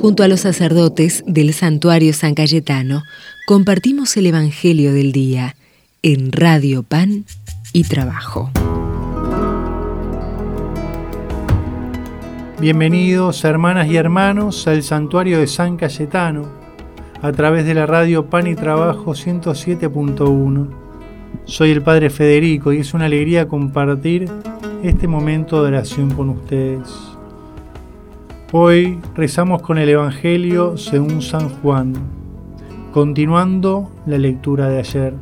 Junto a los sacerdotes del santuario San Cayetano, compartimos el Evangelio del Día en Radio Pan y Trabajo. Bienvenidos hermanas y hermanos al santuario de San Cayetano a través de la radio Pan y Trabajo 107.1. Soy el Padre Federico y es una alegría compartir este momento de oración con ustedes. Hoy rezamos con el Evangelio según San Juan, continuando la lectura de ayer.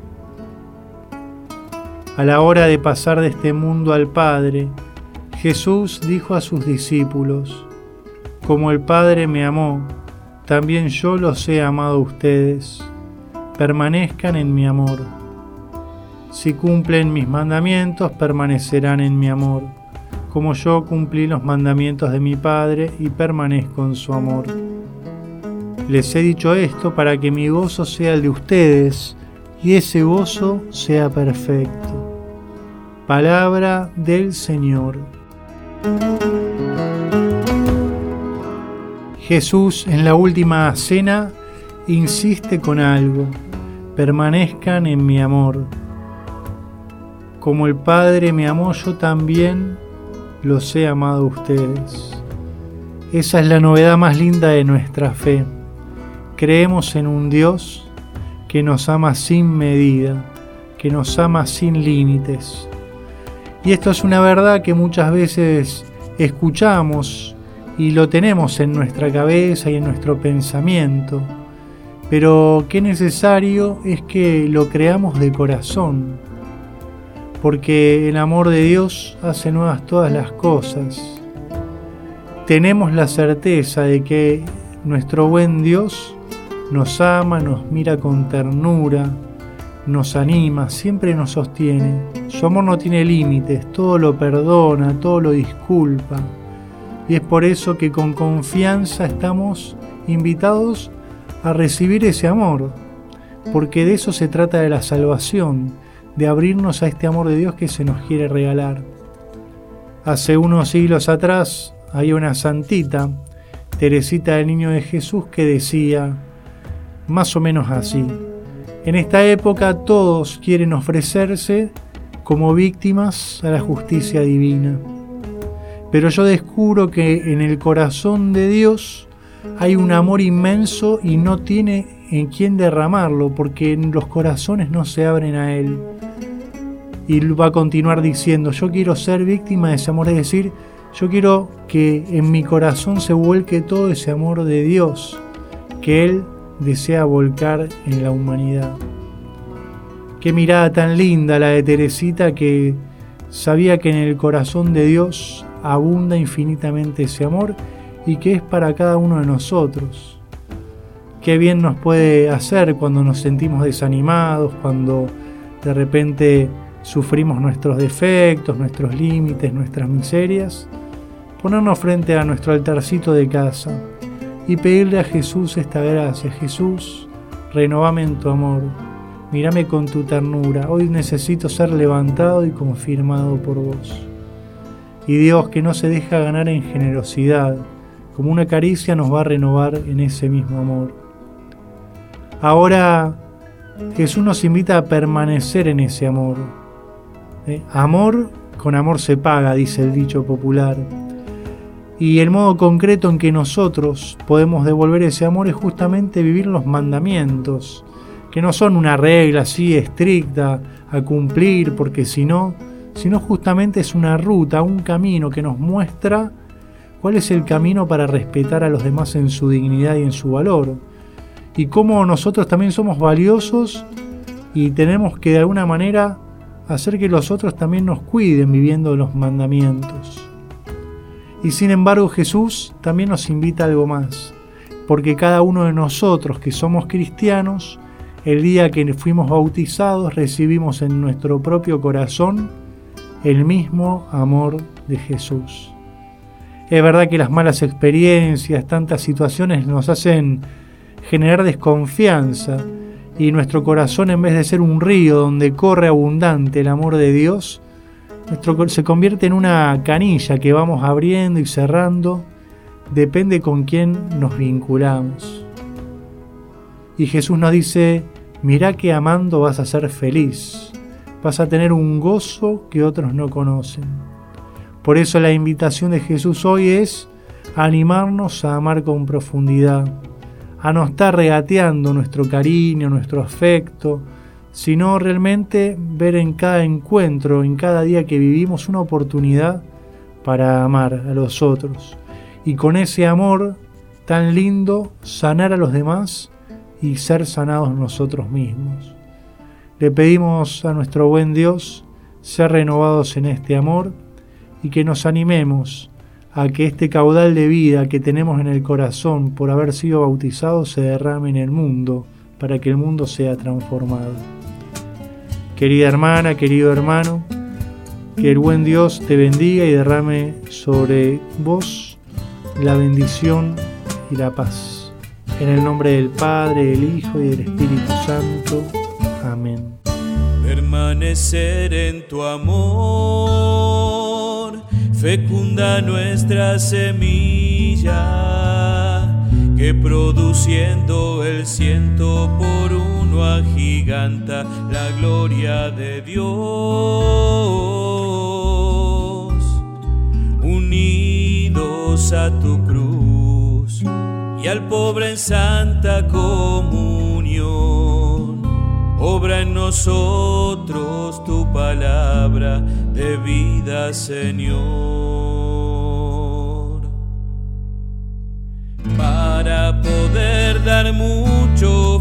A la hora de pasar de este mundo al Padre, Jesús dijo a sus discípulos, Como el Padre me amó, también yo los he amado a ustedes, permanezcan en mi amor. Si cumplen mis mandamientos, permanecerán en mi amor como yo cumplí los mandamientos de mi Padre y permanezco en su amor. Les he dicho esto para que mi gozo sea el de ustedes y ese gozo sea perfecto. Palabra del Señor. Jesús en la última cena insiste con algo, permanezcan en mi amor. Como el Padre me amó, yo también los he amado a ustedes. Esa es la novedad más linda de nuestra fe. Creemos en un Dios que nos ama sin medida, que nos ama sin límites. Y esto es una verdad que muchas veces escuchamos y lo tenemos en nuestra cabeza y en nuestro pensamiento, pero qué necesario es que lo creamos de corazón, porque el amor de Dios hace nuevas todas las cosas. Tenemos la certeza de que nuestro buen Dios nos ama, nos mira con ternura, nos anima, siempre nos sostiene. Su amor no tiene límites, todo lo perdona, todo lo disculpa. Y es por eso que con confianza estamos invitados a recibir ese amor, porque de eso se trata de la salvación de abrirnos a este amor de Dios que se nos quiere regalar. Hace unos siglos atrás hay una santita, Teresita del Niño de Jesús, que decía más o menos así. En esta época todos quieren ofrecerse como víctimas a la justicia divina. Pero yo descubro que en el corazón de Dios hay un amor inmenso y no tiene en quién derramarlo, porque los corazones no se abren a Él. Y va a continuar diciendo, yo quiero ser víctima de ese amor, es decir, yo quiero que en mi corazón se vuelque todo ese amor de Dios que Él desea volcar en la humanidad. Qué mirada tan linda la de Teresita que sabía que en el corazón de Dios abunda infinitamente ese amor y que es para cada uno de nosotros. Qué bien nos puede hacer cuando nos sentimos desanimados, cuando de repente sufrimos nuestros defectos, nuestros límites, nuestras miserias, ponernos frente a nuestro altarcito de casa y pedirle a Jesús esta gracia. Jesús, renovame en tu amor, mírame con tu ternura. Hoy necesito ser levantado y confirmado por vos. Y Dios que no se deja ganar en generosidad, como una caricia nos va a renovar en ese mismo amor. Ahora Jesús nos invita a permanecer en ese amor, ¿eh? Amor con amor se paga, dice el dicho popular. Y el modo concreto en que nosotros podemos devolver ese amor es justamente vivir los mandamientos, que no son una regla así estricta a cumplir, porque si no, sino justamente es una ruta, un camino que nos muestra cuál es el camino para respetar a los demás en su dignidad y en su valor. Y cómo nosotros también somos valiosos y tenemos que de alguna manera hacer que los otros también nos cuiden viviendo los mandamientos. Y sin embargo Jesús también nos invita a algo más, porque cada uno de nosotros que somos cristianos, el día que fuimos bautizados recibimos en nuestro propio corazón el mismo amor de Jesús. Es verdad que las malas experiencias, tantas situaciones nos hacen generar desconfianza, y nuestro corazón en vez de ser un río donde corre abundante el amor de Dios, nuestro, se convierte en una canilla que vamos abriendo y cerrando depende con quién nos vinculamos. Y Jesús nos dice, mirá que amando vas a ser feliz, vas a tener un gozo que otros no conocen. Por eso la invitación de Jesús hoy es animarnos a amar con profundidad, a no estar regateando nuestro cariño, nuestro afecto, sino realmente ver en cada encuentro, en cada día que vivimos una oportunidad para amar a los otros. Y con ese amor tan lindo, sanar a los demás y ser sanados nosotros mismos. Le pedimos a nuestro buen Dios ser renovados en este amor y que nos animemos a que este caudal de vida que tenemos en el corazón por haber sido bautizados se derrame en el mundo para que el mundo sea transformado. Querida hermana, querido hermano, que el buen Dios te bendiga y derrame sobre vos la bendición y la paz. En el nombre del Padre, del Hijo y del Espíritu Santo. Amén. Permanecer en tu amor, fecunda nuestra semilla, que produciendo el ciento por uno agiganta la gloria de Dios. Unidos a tu cruz y al pobre en santa comunión. Obra en nosotros tu palabra de vida, Señor. Para poder dar mucho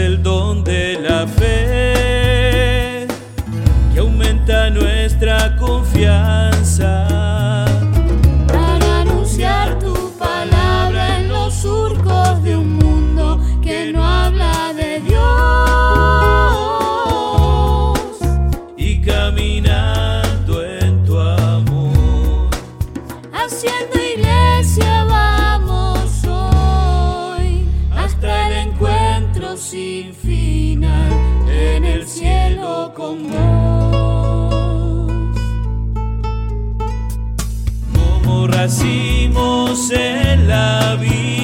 el don de la fe que aumenta nuestra confianza. nacimos en la vida.